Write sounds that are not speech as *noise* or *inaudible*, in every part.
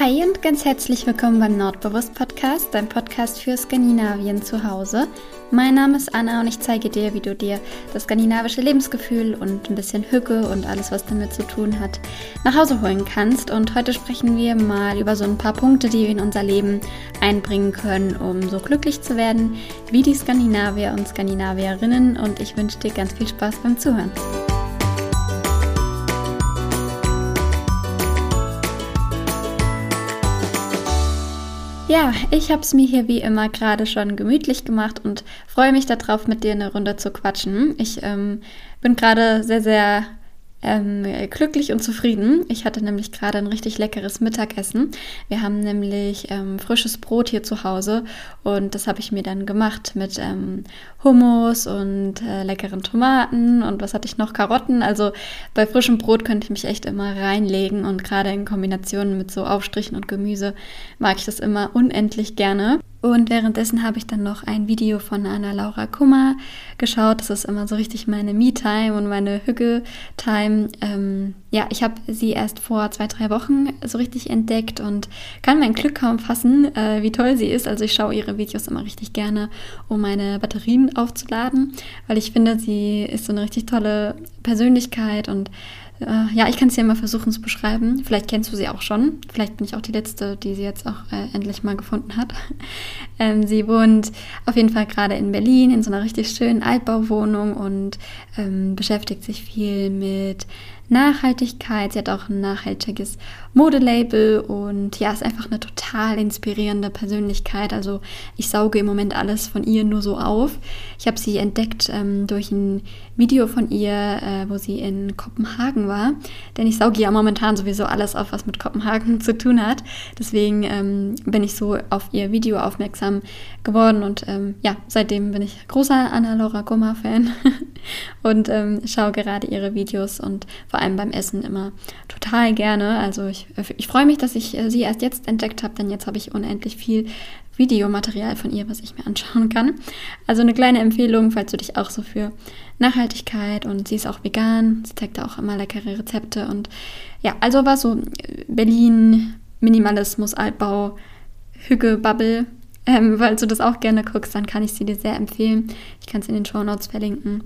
Hi und ganz herzlich willkommen beim Nordbewusst Podcast, dein Podcast für Skandinavien zu Hause. Mein Name ist Anna und ich zeige dir, wie du dir das skandinavische Lebensgefühl und ein bisschen Hücke und alles, was damit zu tun hat, nach Hause holen kannst. Und heute sprechen wir mal über so ein paar Punkte, die wir in unser Leben einbringen können, um so glücklich zu werden wie die Skandinavier und Skandinavierinnen. Und ich wünsche dir ganz viel Spaß beim Zuhören. Ja, ich habe es mir hier wie immer gerade schon gemütlich gemacht und freue mich darauf, mit dir eine Runde zu quatschen. Ich ähm, bin gerade sehr, sehr ähm, glücklich und zufrieden. Ich hatte nämlich gerade ein richtig leckeres Mittagessen. Wir haben nämlich ähm, frisches Brot hier zu Hause und das habe ich mir dann gemacht mit ähm, Hummus und äh, leckeren Tomaten und was hatte ich noch? Karotten. Also bei frischem Brot könnte ich mich echt immer reinlegen und gerade in Kombination mit so Aufstrichen und Gemüse mag ich das immer unendlich gerne. Und währenddessen habe ich dann noch ein Video von Anna-Laura Kummer geschaut. Das ist immer so richtig meine Me-Time und meine Hügge-Time. Ähm, ja, ich habe sie erst vor zwei, drei Wochen so richtig entdeckt und kann mein Glück kaum fassen, äh, wie toll sie ist. Also ich schaue ihre Videos immer richtig gerne, um meine Batterien aufzuladen, weil ich finde, sie ist so eine richtig tolle Persönlichkeit und äh, ja, ich kann es dir mal versuchen zu beschreiben. Vielleicht kennst du sie auch schon. Vielleicht bin ich auch die Letzte, die sie jetzt auch äh, endlich mal gefunden hat. *laughs* ähm, sie wohnt auf jeden Fall gerade in Berlin in so einer richtig schönen Altbauwohnung und ähm, beschäftigt sich viel mit Nachhaltigkeit. Sie hat auch ein nachhaltiges Modelabel und ja, ist einfach eine total inspirierende Persönlichkeit. Also ich sauge im Moment alles von ihr nur so auf. Ich habe sie entdeckt ähm, durch ein Video von ihr, äh, wo sie in Kopenhagen war. Denn ich sauge ja momentan sowieso alles auf, was mit Kopenhagen *laughs* zu tun hat. Deswegen ähm, bin ich so auf ihr Video aufmerksam geworden und ähm, ja, seitdem bin ich großer Anna-Laura Gomma-Fan *laughs* und ähm, schaue gerade ihre Videos und vor allem beim Essen immer total gerne. Also ich, ich freue mich, dass ich äh, sie erst jetzt entdeckt habe, denn jetzt habe ich unendlich viel Videomaterial von ihr, was ich mir anschauen kann. Also eine kleine Empfehlung, falls du dich auch so für Nachhaltigkeit und sie ist auch vegan, sie zeigt auch immer leckere Rezepte und ja, also war so Berlin, Minimalismus, Altbau, Hügge, Bubble. Ähm, *laughs* falls du das auch gerne guckst, dann kann ich sie dir sehr empfehlen. Ich kann es in den Show Notes verlinken.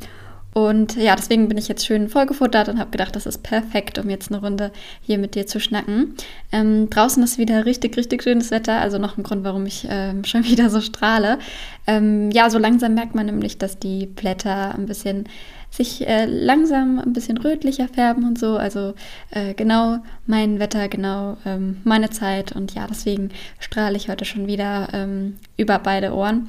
Und ja, deswegen bin ich jetzt schön vollgefuttert und habe gedacht, das ist perfekt, um jetzt eine Runde hier mit dir zu schnacken. Ähm, draußen ist wieder richtig, richtig schönes Wetter, also noch ein Grund, warum ich ähm, *laughs* schon wieder so strahle. Ähm, ja, so langsam merkt man nämlich, dass die Blätter ein bisschen sich äh, langsam ein bisschen rötlicher färben und so. Also äh, genau mein Wetter, genau ähm, meine Zeit. Und ja, deswegen strahle ich heute schon wieder ähm, über beide Ohren.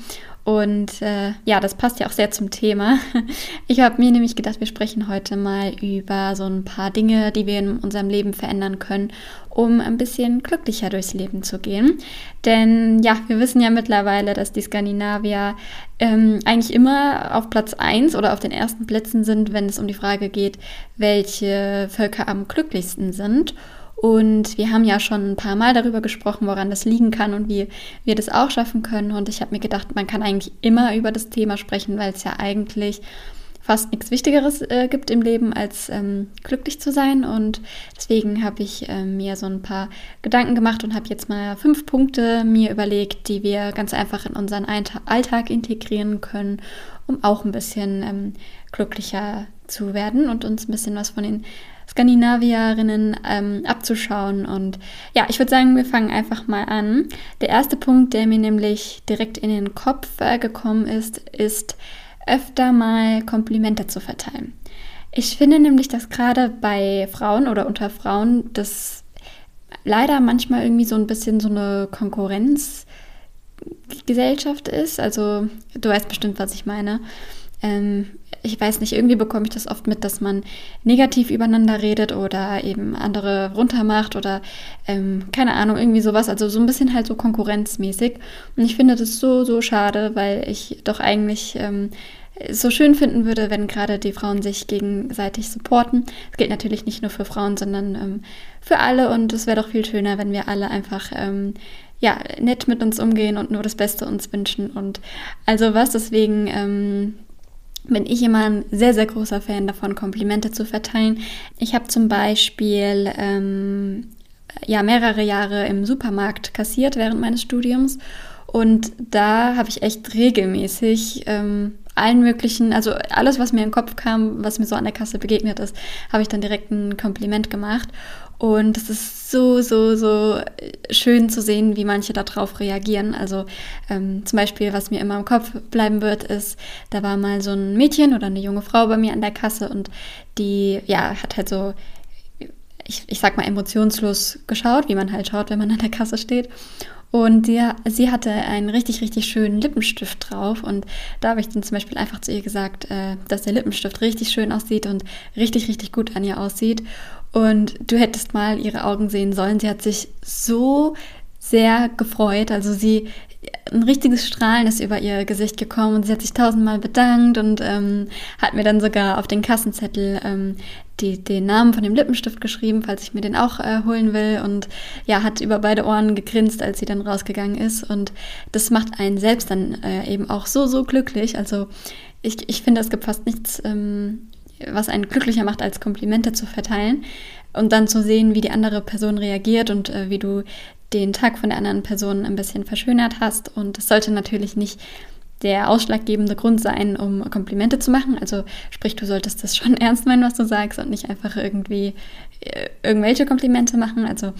Und äh, ja, das passt ja auch sehr zum Thema. *laughs* Ich habe mir nämlich gedacht, wir sprechen heute mal über so ein paar Dinge, die wir in unserem Leben verändern können, um ein bisschen glücklicher durchs Leben zu gehen. Denn ja, wir wissen ja mittlerweile, dass die Skandinavier ähm, eigentlich immer auf Platz 1 oder auf den ersten Plätzen sind, wenn es um die Frage geht, welche Völker am glücklichsten sind. Und wir haben ja schon ein paar Mal darüber gesprochen, woran das liegen kann und wie wir das auch schaffen können. Und ich habe mir gedacht, man kann eigentlich immer über das Thema sprechen, weil es ja eigentlich fast nichts Wichtigeres äh, gibt im Leben, als ähm, glücklich zu sein. Und deswegen habe ich äh, mir so ein paar Gedanken gemacht und habe jetzt mal fünf Punkte mir überlegt, die wir ganz einfach in unseren Alltag integrieren können, um auch ein bisschen ähm, glücklicher zu werden und uns ein bisschen was von den Skandinavierinnen ähm, abzuschauen. Und ja, ich würde sagen, wir fangen einfach mal an. Der erste Punkt, der mir nämlich direkt in den Kopf äh, gekommen ist, ist öfter mal Komplimente zu verteilen. Ich finde nämlich, dass gerade bei Frauen oder unter Frauen das leider manchmal irgendwie so ein bisschen so eine Konkurrenzgesellschaft ist. Also du weißt bestimmt, was ich meine. Ähm, ich weiß nicht, irgendwie bekomme ich das oft mit, dass man negativ übereinander redet oder eben andere runtermacht oder ähm, keine Ahnung, irgendwie sowas. Also so ein bisschen halt so konkurrenzmäßig. Und ich finde das so, so schade, weil ich doch eigentlich ähm, so schön finden würde, wenn gerade die Frauen sich gegenseitig supporten. Das gilt natürlich nicht nur für Frauen, sondern ähm, für alle. Und es wäre doch viel schöner, wenn wir alle einfach ähm, ja, nett mit uns umgehen und nur das Beste uns wünschen. Und also was, deswegen ähm, bin ich immer ein sehr, sehr großer Fan davon, Komplimente zu verteilen. Ich habe zum Beispiel ähm, ja mehrere Jahre im Supermarkt kassiert während meines Studiums und da habe ich echt regelmäßig ähm, allen möglichen, also alles, was mir in den Kopf kam, was mir so an der Kasse begegnet ist, habe ich dann direkt ein Kompliment gemacht. Und es ist so, so, so schön zu sehen, wie manche darauf reagieren. Also ähm, zum Beispiel, was mir immer im Kopf bleiben wird, ist, da war mal so ein Mädchen oder eine junge Frau bei mir an der Kasse und die, ja, hat halt so, ich, ich sag mal, emotionslos geschaut, wie man halt schaut, wenn man an der Kasse steht. Und die, sie hatte einen richtig, richtig schönen Lippenstift drauf. Und da habe ich dann zum Beispiel einfach zu ihr gesagt, äh, dass der Lippenstift richtig schön aussieht und richtig, richtig gut an ihr aussieht. Und du hättest mal ihre Augen sehen sollen. Sie hat sich so sehr gefreut. Also sie, ein richtiges Strahlen ist über ihr Gesicht gekommen und sie hat sich tausendmal bedankt und ähm, hat mir dann sogar auf den Kassenzettel ähm, die, den Namen von dem Lippenstift geschrieben, falls ich mir den auch äh, holen will. Und ja, hat über beide Ohren gegrinst, als sie dann rausgegangen ist. Und das macht einen selbst dann äh, eben auch so, so glücklich. Also ich, ich finde, es gibt fast nichts, ähm, was einen glücklicher macht, als Komplimente zu verteilen. Und dann zu sehen, wie die andere Person reagiert und äh, wie du den Tag von der anderen Person ein bisschen verschönert hast. Und es sollte natürlich nicht der ausschlaggebende Grund sein, um Komplimente zu machen. Also sprich, du solltest das schon *laughs* ernst meinen, was du sagst und nicht einfach irgendwie äh, irgendwelche Komplimente machen. Also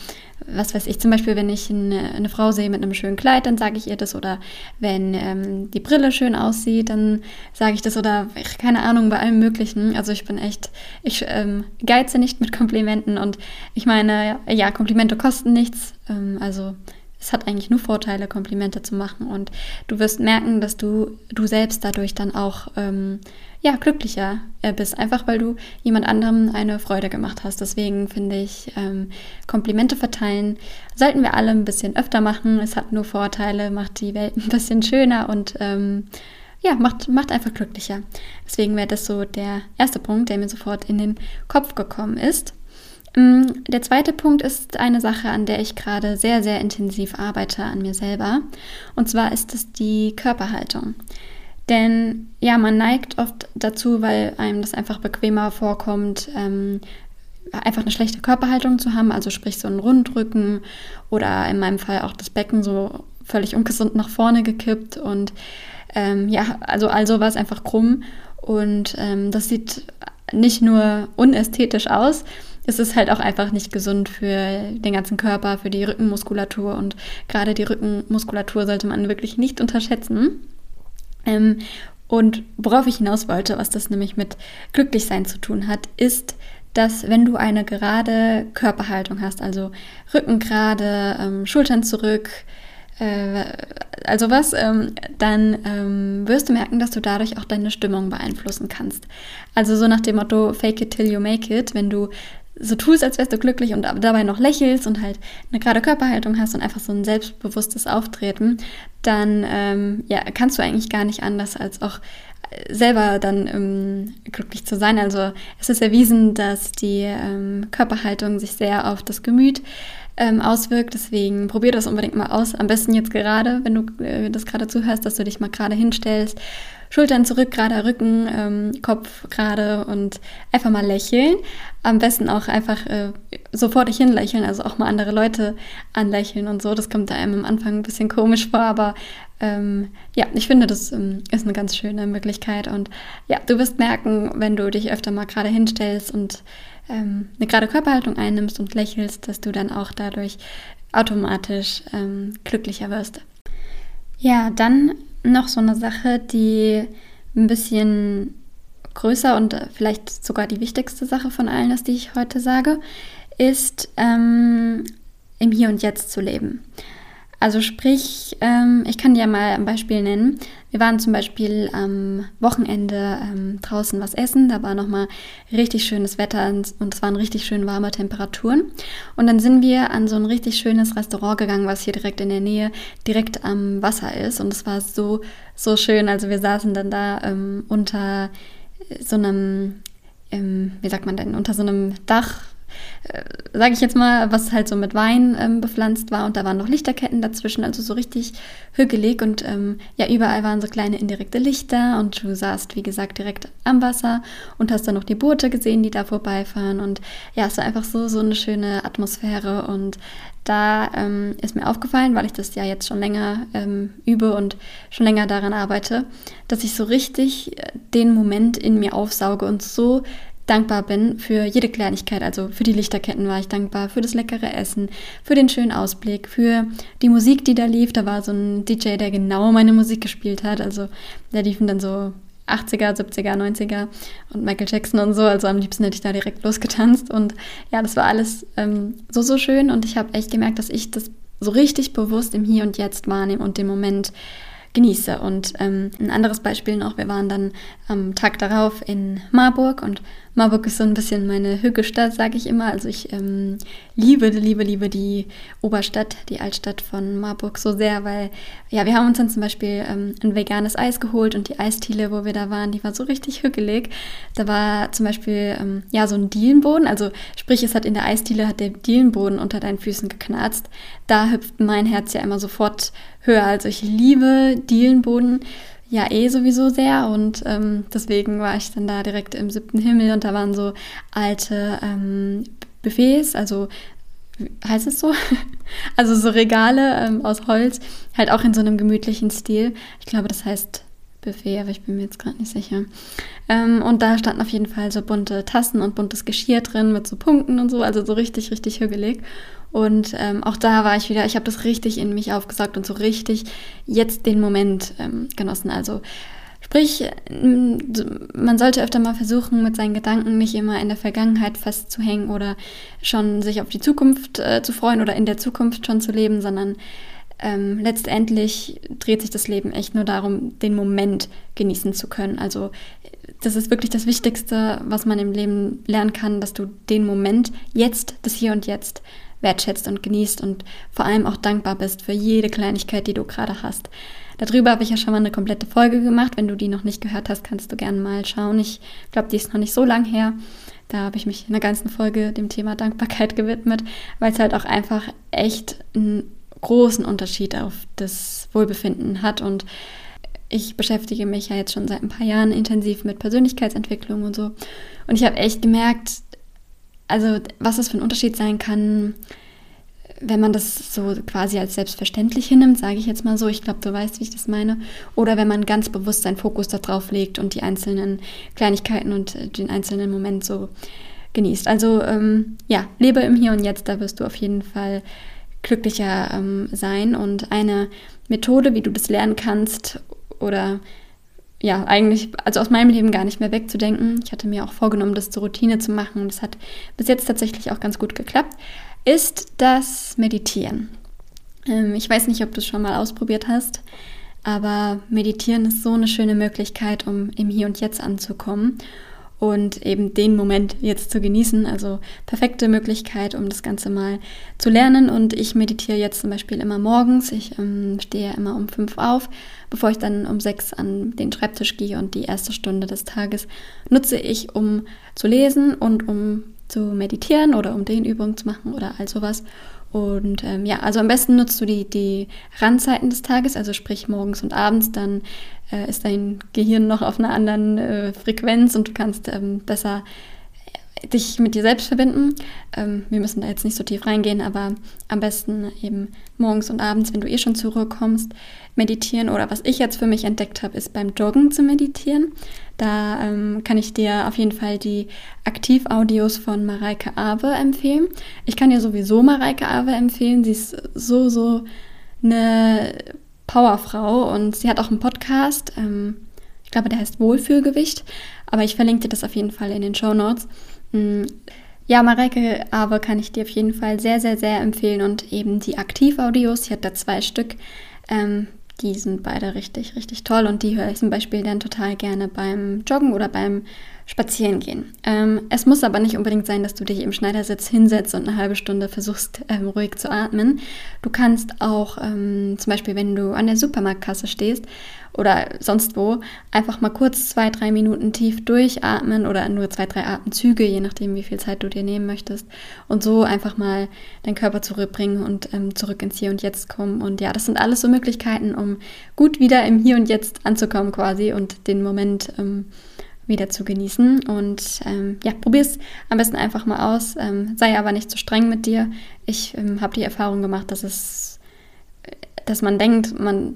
was weiß ich, zum Beispiel, wenn ich eine, eine Frau sehe mit einem schönen Kleid, dann sage ich ihr das. Oder wenn ähm, die Brille schön aussieht, dann sage ich das. Oder keine Ahnung, bei allem Möglichen. Also ich bin echt, ich ähm, geize nicht mit Komplimenten. Und ich meine, ja, Komplimente kosten nichts. Ähm, also es hat eigentlich nur Vorteile, Komplimente zu machen. Und du wirst merken, dass du, du selbst dadurch dann auch ähm, ja, glücklicher äh, bist, einfach weil du jemand anderem eine Freude gemacht hast. Deswegen finde ich, ähm, Komplimente verteilen sollten wir alle ein bisschen öfter machen. Es hat nur Vorteile, macht die Welt *laughs* ein bisschen schöner und ähm, ja, macht, macht einfach glücklicher. Deswegen wäre das so der erste Punkt, der mir sofort in den Kopf gekommen ist. Mm, der zweite Punkt ist eine Sache, an der ich gerade sehr, sehr intensiv arbeite an mir selber. Und zwar ist es die Körperhaltung. Denn ja, man neigt oft dazu, weil einem das einfach bequemer vorkommt, ähm, einfach eine schlechte Körperhaltung zu haben, also sprich so einen Rundrücken oder in meinem Fall auch das Becken so völlig ungesund nach vorne gekippt und ähm, ja, also all sowas einfach krumm und ähm, das sieht nicht nur unästhetisch aus, ist es halt auch einfach nicht gesund für den ganzen Körper, für die Rückenmuskulatur und gerade die Rückenmuskulatur sollte man wirklich nicht unterschätzen. Ähm, und worauf ich hinaus wollte, was das nämlich mit Glücklichsein zu tun hat, ist, dass wenn du eine gerade Körperhaltung hast, also Rücken gerade, ähm, Schultern zurück, äh, also was, ähm, dann ähm, wirst du merken, dass du dadurch auch deine Stimmung beeinflussen kannst. Also so nach dem Motto Fake it till you make it, wenn du so tust, als wärst du glücklich und dabei noch lächelst und halt eine gerade Körperhaltung hast und einfach so ein selbstbewusstes Auftreten, dann ähm, ja, kannst du eigentlich gar nicht anders als auch äh, selber dann ähm, glücklich zu sein. Also es ist erwiesen, dass die ähm, Körperhaltung sich sehr auf das Gemüt ähm, auswirkt. Deswegen probier das unbedingt mal aus. Am besten jetzt gerade, wenn du äh, das gerade zuhörst, dass du dich mal gerade hinstellst Schultern zurück, gerader Rücken, ähm, Kopf gerade und einfach mal lächeln. Am besten auch einfach äh, sofort dich hinlächeln, also auch mal andere Leute anlächeln und so. Das kommt einem am Anfang ein bisschen komisch vor, aber ähm, ja, ich finde, das ähm, ist eine ganz schöne Möglichkeit. Und ja, du wirst merken, wenn du dich öfter mal gerade hinstellst und ähm, eine gerade Körperhaltung einnimmst und lächelst, dass du dann auch dadurch automatisch ähm, glücklicher wirst. Ja, dann noch so eine Sache, die ein bisschen größer und vielleicht sogar die wichtigste Sache von allen ist, die ich heute sage, ist ähm, im Hier und Jetzt zu leben. Also sprich, ähm, ich kann dir mal ein Beispiel nennen. Wir waren zum Beispiel am Wochenende ähm, draußen was essen. Da war nochmal richtig schönes Wetter und es waren richtig schön warme Temperaturen. Und dann sind wir an so ein richtig schönes Restaurant gegangen, was hier direkt in der Nähe, direkt am Wasser ist. Und es war so, so schön. Also wir saßen dann da ähm, unter so einem, ähm, wie sagt man denn, unter so einem Dach sage ich jetzt mal, was halt so mit Wein ähm, bepflanzt war. Und da waren noch Lichterketten dazwischen, also so richtig hügelig. Und ähm, ja, überall waren so kleine indirekte Lichter. Und du saßt, wie gesagt, direkt am Wasser und hast dann noch die Boote gesehen, die da vorbeifahren. Und ja, es war einfach so, so eine schöne Atmosphäre. Und da ähm, ist mir aufgefallen, weil ich das ja jetzt schon länger ähm, übe und schon länger daran arbeite, dass ich so richtig äh, den Moment in mir aufsauge und so dankbar bin für jede Kleinigkeit. Also für die Lichterketten war ich dankbar, für das leckere Essen, für den schönen Ausblick, für die Musik, die da lief. Da war so ein DJ, der genau meine Musik gespielt hat. Also da liefen dann so 80er, 70er, 90er und Michael Jackson und so. Also am liebsten hätte ich da direkt losgetanzt. Und ja, das war alles ähm, so, so schön. Und ich habe echt gemerkt, dass ich das so richtig bewusst im Hier und Jetzt wahrnehme und den Moment genieße. Und ähm, ein anderes Beispiel noch, wir waren dann am Tag darauf in Marburg und Marburg ist so ein bisschen meine Hügelstadt, sage ich immer. Also ich ähm, liebe, liebe, liebe die Oberstadt, die Altstadt von Marburg so sehr, weil ja, wir haben uns dann zum Beispiel ähm, ein veganes Eis geholt und die Eisdiele, wo wir da waren, die war so richtig hügelig. Da war zum Beispiel ähm, ja so ein Dielenboden, also sprich, es hat in der Eisdiele hat der Dielenboden unter deinen Füßen geknarzt. Da hüpft mein Herz ja immer sofort höher. Also ich liebe Dielenboden ja eh sowieso sehr und ähm, deswegen war ich dann da direkt im siebten Himmel und da waren so alte ähm, Buffets, also heißt es so? *laughs* also so Regale ähm, aus Holz, halt auch in so einem gemütlichen Stil. Ich glaube, das heißt Buffet, aber ich bin mir jetzt gerade nicht sicher. Ähm, und da standen auf jeden Fall so bunte Tassen und buntes Geschirr drin mit so Punkten und so, also so richtig, richtig hügelig. Und ähm, auch da war ich wieder, ich habe das richtig in mich aufgesaugt und so richtig jetzt den Moment ähm, genossen. Also sprich, man sollte öfter mal versuchen, mit seinen Gedanken nicht immer in der Vergangenheit festzuhängen oder schon sich auf die Zukunft äh, zu freuen oder in der Zukunft schon zu leben, sondern ähm, letztendlich dreht sich das Leben echt nur darum, den Moment genießen zu können. Also das ist wirklich das Wichtigste, was man im Leben lernen kann, dass du den Moment jetzt, das Hier und Jetzt wertschätzt und genießt und vor allem auch dankbar bist für jede Kleinigkeit, die du gerade hast. Darüber habe ich ja schon mal eine komplette Folge gemacht. Wenn du die noch nicht gehört hast, kannst du gerne mal schauen. Ich glaube, die ist noch nicht so lang her. Da habe ich mich in der ganzen Folge dem Thema Dankbarkeit *laughs* gewidmet, weil es halt auch einfach echt einen großen Unterschied auf das Wohlbefinden hat. Und ich beschäftige mich ja jetzt schon seit ein paar Jahren intensiv mit Persönlichkeitsentwicklung und so. Und ich habe echt gemerkt, also was das für ein Unterschied sein kann, wenn man das so quasi als selbstverständlich hinnimmt, sage ich jetzt mal so, ich glaube, du weißt, wie ich das meine, oder wenn man ganz bewusst seinen Fokus darauf legt und die einzelnen Kleinigkeiten und den einzelnen Moment so genießt. Also ähm, ja, lebe im Hier und Jetzt, da wirst du auf jeden Fall glücklicher ähm, sein. Und eine Methode, wie du das lernen kannst oder ja, eigentlich, also aus meinem Leben gar nicht mehr wegzudenken. Ich hatte mir auch vorgenommen, das zur Routine zu machen. Das hat bis jetzt tatsächlich auch ganz gut geklappt. Ist das Meditieren. Ähm, ich weiß nicht, ob du es schon mal ausprobiert hast, aber Meditieren ist so eine schöne Möglichkeit, um im Hier und Jetzt anzukommen und eben den Moment jetzt zu genießen. Also perfekte Möglichkeit, um das Ganze mal zu lernen. Und ich meditiere jetzt zum Beispiel immer morgens. Ich ähm, stehe immer um fünf auf, bevor ich dann um sechs an den Schreibtisch gehe und die erste Stunde des Tages nutze ich, um zu lesen und um zu meditieren oder um Dehnübungen zu machen oder all sowas. Und ähm, ja, also am besten nutzt du die, die Randzeiten des Tages, also sprich morgens und abends, dann äh, ist dein Gehirn noch auf einer anderen äh, Frequenz und du kannst ähm, besser äh, dich mit dir selbst verbinden. Ähm, wir müssen da jetzt nicht so tief reingehen, aber am besten eben morgens und abends, wenn du eh schon zur Ruhe kommst, meditieren. Oder was ich jetzt für mich entdeckt habe, ist beim Joggen zu meditieren. Da ähm, kann ich dir auf jeden Fall die Aktivaudios von Mareike Awe empfehlen. Ich kann dir sowieso Mareike Awe empfehlen. Sie ist so, so eine Powerfrau und sie hat auch einen Podcast. Ähm, ich glaube, der heißt Wohlfühlgewicht. Aber ich verlinke dir das auf jeden Fall in den Show Notes. Mm, ja, Mareike Awe kann ich dir auf jeden Fall sehr, sehr, sehr empfehlen. Und eben die Aktivaudios, sie hat da zwei Stück. Ähm, die sind beide richtig, richtig toll und die höre ich zum Beispiel dann total gerne beim Joggen oder beim spazieren gehen. Ähm, es muss aber nicht unbedingt sein, dass du dich im Schneidersitz hinsetzt und eine halbe Stunde versuchst, ähm, ruhig zu atmen. Du kannst auch ähm, zum Beispiel, wenn du an der Supermarktkasse stehst oder sonst wo, einfach mal kurz zwei, drei Minuten tief durchatmen oder nur zwei, drei Atemzüge, je nachdem, wie viel Zeit du dir nehmen möchtest. Und so einfach mal deinen Körper zurückbringen und ähm, zurück ins Hier und Jetzt kommen. Und ja, das sind alles so Möglichkeiten, um gut wieder im Hier und Jetzt anzukommen quasi und den Moment ähm, wieder zu genießen. Und ähm, ja, probier es am besten einfach mal aus. Ähm, sei aber nicht zu so streng mit dir. Ich ähm, habe die Erfahrung gemacht, dass es, dass man denkt, man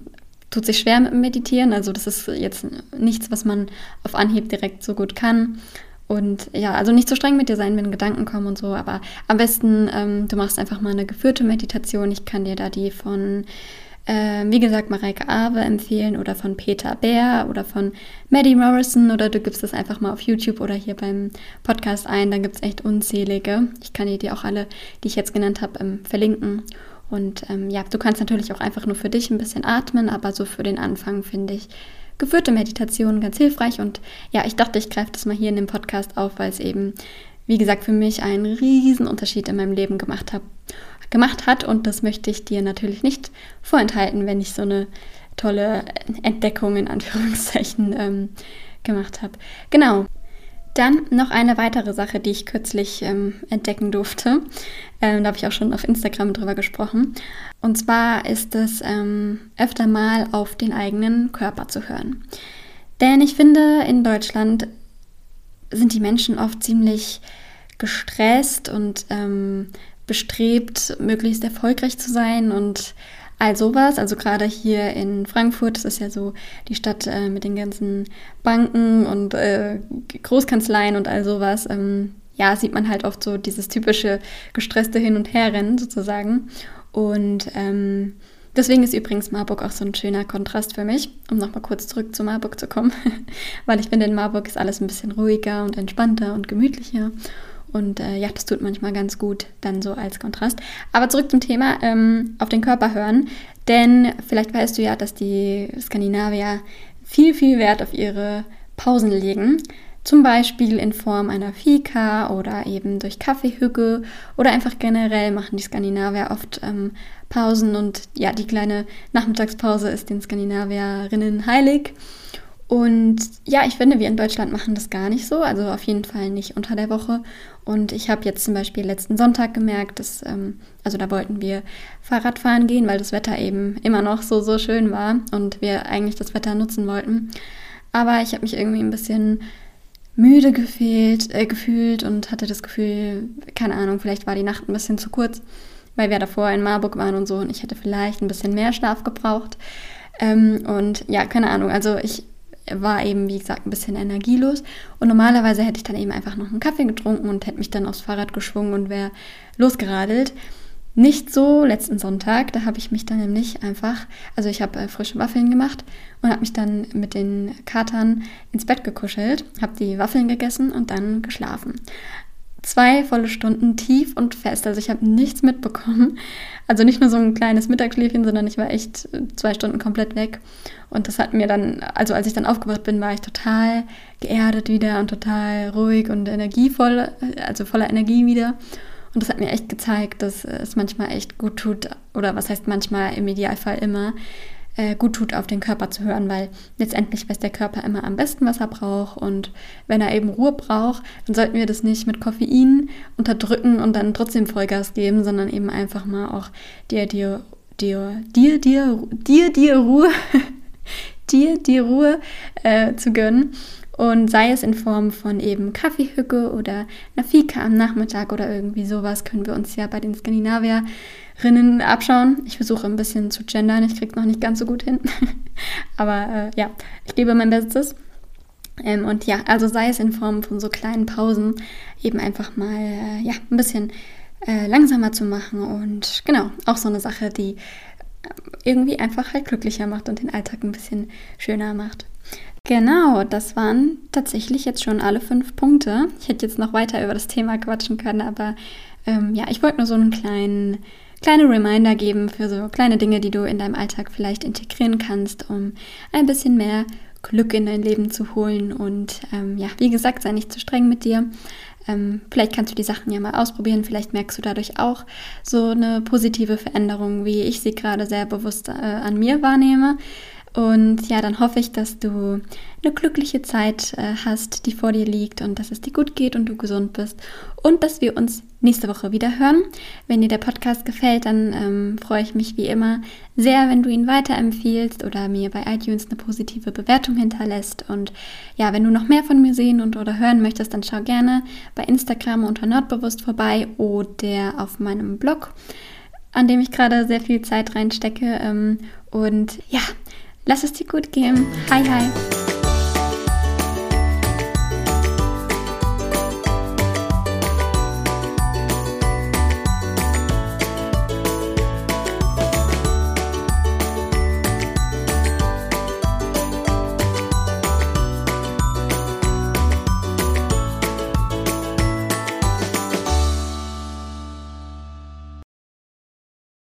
tut sich schwer mit dem Meditieren. Also das ist jetzt nichts, was man auf Anhieb direkt so gut kann. Und ja, also nicht so streng mit dir sein, wenn Gedanken kommen und so, aber am besten, ähm, du machst einfach mal eine geführte Meditation. Ich kann dir da die von äh, wie gesagt, Mareike Awe empfehlen oder von Peter Bär oder von Maddie Morrison oder du gibst das einfach mal auf YouTube oder hier beim Podcast ein. Da gibt es echt unzählige. Ich kann dir die auch alle, die ich jetzt genannt habe, ähm, verlinken. Und ähm, ja, du kannst natürlich auch einfach nur für dich ein bisschen atmen, aber so für den Anfang finde ich geführte Meditation ganz hilfreich. Und ja, ich dachte, ich greife das mal hier in dem Podcast auf, weil es eben, wie gesagt, für mich einen riesen Unterschied in meinem Leben gemacht hat gemacht hat. Und das möchte ich dir natürlich nicht vorenthalten, wenn ich so eine tolle Entdeckung in Anführungszeichen ähm, gemacht habe. Genau. Dann noch eine weitere Sache, die ich kürzlich ähm, entdecken durfte. Ähm, da habe ich auch schon auf Instagram drüber gesprochen. Und zwar ist es ähm, öfter mal auf den eigenen Körper zu hören. Denn ich finde, in Deutschland sind die Menschen oft ziemlich gestresst und ähm, bestrebt, möglichst erfolgreich zu sein und all sowas. Also gerade hier in Frankfurt, das ist ja so die Stadt äh, mit den ganzen Banken und äh, Großkanzleien und all sowas. Ähm, ja, sieht man halt oft so dieses typische gestresste Hin- und Herrennen sozusagen. Und ähm, deswegen ist übrigens Marburg auch so ein schöner Kontrast für mich, um nochmal kurz zurück zu Marburg zu kommen. *laughs* Weil ich finde, in Marburg ist alles ein bisschen ruhiger und entspannter und gemütlicher. Und äh, ja, das tut manchmal ganz gut, dann so als Kontrast. Aber zurück zum Thema, ähm, auf den Körper hören. Denn vielleicht weißt du ja, dass die Skandinavier viel, viel Wert auf ihre Pausen legen. Zum Beispiel in Form einer Fika oder eben durch Kaffeehügge oder einfach generell machen die Skandinavier oft ähm, Pausen und ja, die kleine Nachmittagspause ist den Skandinavierinnen heilig. Und ja, ich finde, wir in Deutschland machen das gar nicht so, also auf jeden Fall nicht unter der Woche. Und ich habe jetzt zum Beispiel letzten Sonntag gemerkt, dass, ähm, also da wollten wir Fahrradfahren gehen, weil das Wetter eben immer noch so, so schön war und wir eigentlich das Wetter nutzen wollten. Aber ich habe mich irgendwie ein bisschen müde gefehlt, äh, gefühlt und hatte das Gefühl, keine Ahnung, vielleicht war die Nacht ein bisschen zu kurz, weil wir davor in Marburg waren und so und ich hätte vielleicht ein bisschen mehr Schlaf gebraucht. Ähm, und ja, keine Ahnung, also ich war eben, wie gesagt, ein bisschen energielos. Und normalerweise hätte ich dann eben einfach noch einen Kaffee getrunken und hätte mich dann aufs Fahrrad geschwungen und wäre losgeradelt. Nicht so letzten Sonntag, da habe ich mich dann nämlich einfach, also ich habe äh, frische Waffeln gemacht und habe mich dann mit den Katern ins Bett gekuschelt, habe die Waffeln gegessen und dann geschlafen zwei volle Stunden tief und fest. Also ich habe nichts mitbekommen. Also nicht nur so ein kleines Mittagsschläfchen, sondern ich war echt zwei Stunden komplett weg. Und das hat mir dann, also als ich dann aufgewacht bin, war ich total geerdet wieder und total ruhig und energievoll, also voller Energie wieder. Und das hat mir echt gezeigt, dass es manchmal echt gut tut, oder was heißt manchmal im Idealfall immer, äh, gut tut, auf den Körper zu hören, weil letztendlich weiß der Körper immer am besten, was er braucht. Und wenn er eben Ruhe braucht, dann sollten wir das nicht mit Koffein unterdrücken und dann trotzdem Vollgas geben, sondern eben einfach mal auch dir, dir, dir, dir, dir, dir, dir Ruhe, *laughs* dir, dir Ruhe äh, zu gönnen. Und sei es in Form von eben Kaffeehücke oder einer Fika am Nachmittag oder irgendwie sowas, können wir uns ja bei den Skandinavier Rinnen abschauen. Ich versuche ein bisschen zu gendern, ich kriege es noch nicht ganz so gut hin. *laughs* Aber äh, ja, ich gebe mein Bestes. Ähm, und ja, also sei es in Form von so kleinen Pausen, eben einfach mal äh, ja, ein bisschen äh, langsamer zu machen. Und genau, auch so eine Sache, die irgendwie einfach halt glücklicher macht und den Alltag ein bisschen schöner macht. Genau, das waren tatsächlich jetzt schon alle fünf Punkte. Ich hätte jetzt noch weiter über das Thema quatschen können, aber ähm, ja, ich wollte nur so einen kleinen kleine Reminder geben für so kleine Dinge, die du in deinem Alltag vielleicht integrieren kannst, um ein bisschen mehr Glück in dein Leben zu holen. Und ähm, ja, wie gesagt, sei nicht zu streng mit dir. Ähm, vielleicht kannst du die Sachen ja mal ausprobieren. Vielleicht merkst du dadurch auch so eine positive Veränderung, wie ich sie gerade sehr bewusst äh, an mir wahrnehme. Und ja, dann hoffe ich, dass du eine glückliche Zeit äh, hast, die vor dir liegt und dass es dir gut geht und du gesund bist und dass wir uns nächste Woche wieder hören. Wenn dir der Podcast gefällt, dann ähm, freue ich mich wie immer sehr, wenn du ihn weiterempfiehlst oder mir bei iTunes eine positive Bewertung hinterlässt. Und ja, wenn du noch mehr von mir sehen und oder hören möchtest, dann schau gerne bei Instagram unter Nordbewusst vorbei oder auf meinem Blog, an dem ich gerade sehr viel Zeit reinstecke. Ähm, und ja, Lass es dir gut gehen. Hi, hi.